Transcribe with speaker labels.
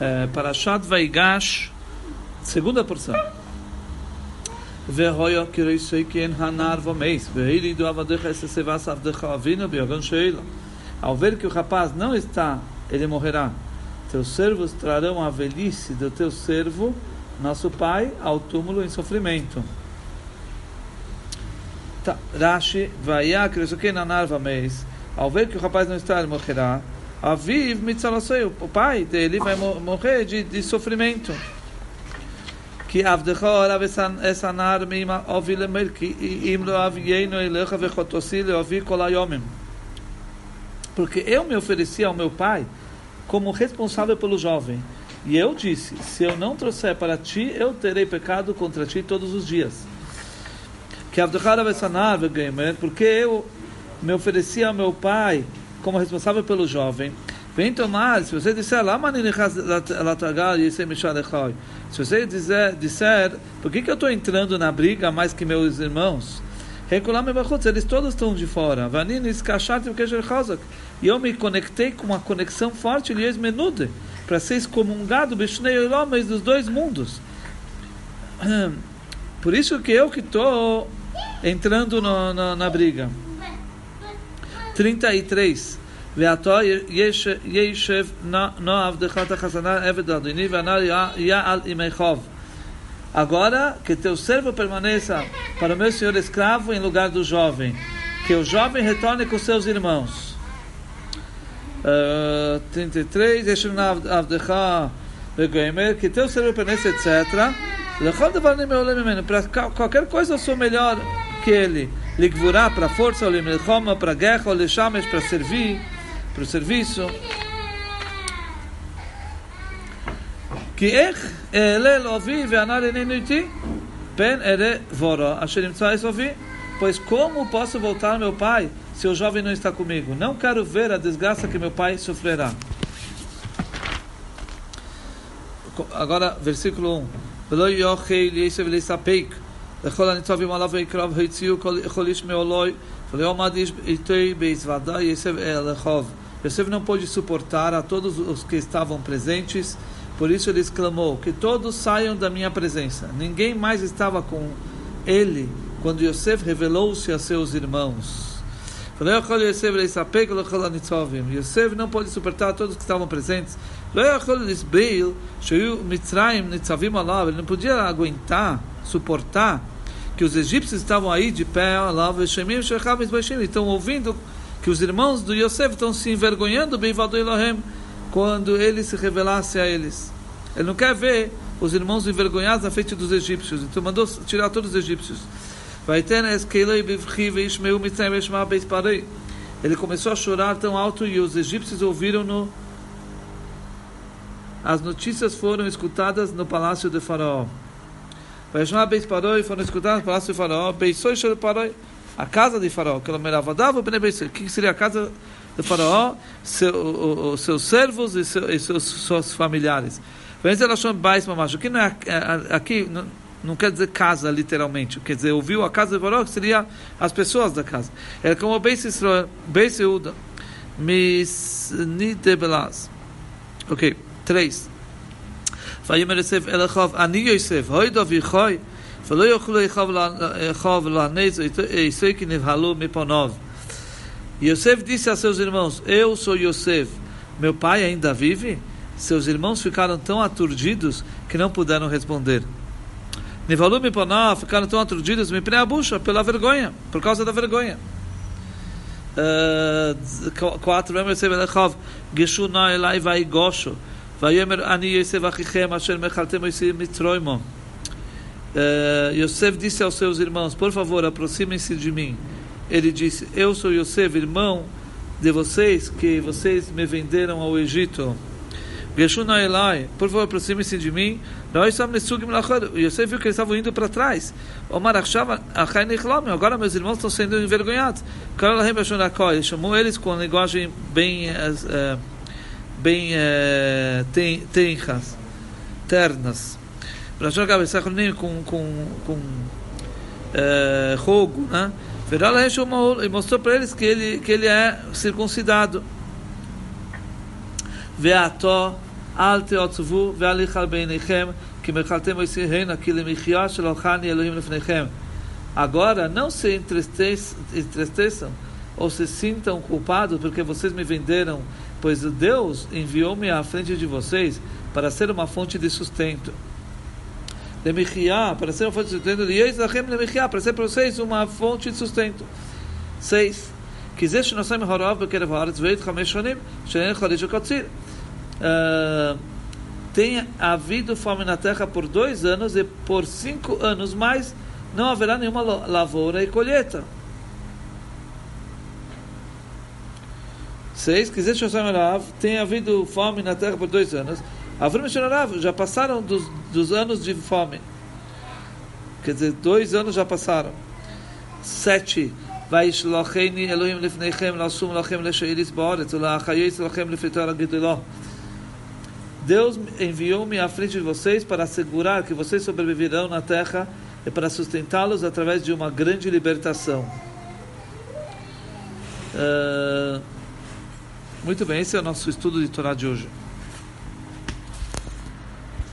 Speaker 1: é, Parashat Vaigash, segunda porção. והויה כריסי כן הנער ומייס, והילידו עבדיך אססבס עבדך אבינו ביוגן שאלה. Ao ver que o rapaz não está, ele morrerá. Teus servos trarão a velhice do teu servo, nosso pai, ao túmulo em sofrimento. Tá, Rashi, vaiá, que na narva mês. Ao ver que o rapaz não está, ele morrerá. Aviv mitzalasei, o pai dele vai morrer de, de sofrimento. Que avdecha orav esanar mima ovi lemel, que imlo avieino elecha vechotosi leovi kolayomim porque eu me ofereci ao meu pai como responsável pelo jovem. E eu disse: Se eu não trouxer para ti, eu terei pecado contra ti todos os dias. Que porque eu me ofereci ao meu pai como responsável pelo jovem. Vem tomar, se você disser lá, se você dizer, disser, por que, que eu estou entrando na briga mais que meus irmãos? Eles todos estão de fora. E eu me conectei com uma conexão forte, menude, para ser excomungado dos dois mundos. Por isso que eu que estou entrando no, no, na briga. 33. ועתו ישב נא עבדך תחסנה עבד אדוני והנער יעל ימי חוב Agora que teu servo permaneça para o meu senhor escravo em lugar do jovem, que o jovem retorne com seus irmãos. Uh, 33, que teu servo permaneça, etc. Para qualquer coisa eu sou melhor que ele. Ligvurá para força, ou para guerra, ou para servir, para o serviço. כי איך אעלה לאבי והנער איננו איתי? פן אראה vora, אשר נמצא אבי. Pois como posso voltar meu pai se o jovem não está comigo? Não quero ver a desgraça que meu pai sofrerá. Agora, versículo 1. ולא יאכל יסב לספק לכל הניצבים עליו ויקרב הציעו כל איש מעולוי ולא עמד איש איתי בהזוודה יסב אל החוב. Yosef não pôde suportar a todos os que estavam presentes por isso ele exclamou: Que todos saiam da minha presença. Ninguém mais estava com ele quando Yosef revelou-se a seus irmãos. Yosef não pode suportar todos que estavam presentes. Ele não podia aguentar, suportar que os egípcios estavam aí de pé, estão ouvindo que os irmãos do Yosef estão se envergonhando, quando ele se revelasse a eles. Ele não quer ver os irmãos envergonhados na frente dos egípcios, então mandou tirar todos os egípcios. Ele começou a chorar tão alto e os egípcios ouviram-no. As notícias foram escutadas no palácio de Faraó. Foram escutadas no palácio de Faraó. A casa de Faraó. O que seria a casa do faraó, seu, os seus servos e, seu, e seus, seus familiares. Aqui não é, aqui não, não quer dizer casa literalmente, quer dizer ouviu a casa do faraó que seria as pessoas da casa. É como Beis Israel, Beis Yehuda, Misnidebelas. Ok, três. ויאמר יוסף אל אחיו, אני יוסף, הוידו אביכוי, ולא יוכלו אחיו לענץ, עשוי כי נבהלו מפניו. Yosef disse a seus irmãos: Eu sou Yosef, meu pai ainda vive? Seus irmãos ficaram tão aturdidos que não puderam responder. Nivalu Poná ficaram tão aturdidos me bucha pela vergonha, por causa da vergonha. Uh, quatro Yosef Elechov Geshu na elai vai gosho Vayomer ani Yosef disse aos seus irmãos por favor aproximem-se de mim ele disse: Eu sou Yosef, irmão de vocês, que vocês me venderam ao Egito. Elai, por favor, aproxime-se de mim. Nós Lachor. Yosef viu que eles estavam indo para trás. Omar Achshava, agora meus irmãos estão sendo envergonhados. Ele chamou eles com linguagem bem, uh, bem é, eh, ten, tenras, ternas. Lashon HaBesach nem com, com, com eh, rogo, né? Veral e mostrou para eles que ele, que ele é circuncidado. Veató, alte teotzuvu, vealichal beinechem, que merchaltem esse reino, aquele é michiá, shelochani Elohim lefnechem. Agora, não se entristeçam ou se sintam culpados porque vocês me venderam pois Deus enviou-me à frente de vocês para ser uma fonte de sustento. De para ser uma fonte de sustento. Eis, Yeizachem de Michiá, para ser para vocês uma fonte de sustento. 6. Que nossa Horov, Bekerev Haaretz, Veit Hameshonim, Shen Chalish Kotzir. Ah, tenha havido fome na terra por dois anos e por cinco anos mais não haverá nenhuma lavoura e colheita. 6. Quiser tem havido fome na terra por dois anos. Avrim já passaram dos, dos anos de fome. Quer dizer, dois anos já passaram. 7. וישלחני אלוהים לפניכם לשום לכם לשאליס בארץ ולאחייס לכם לפתור הגדולו. Deus enviou-me à frente de vocês para assegurar que vocês sobreviverão na terra e para sustentá-los através de uma grande libertação. Uh, muito bem, esse é o nosso estudo de Torá de hoje.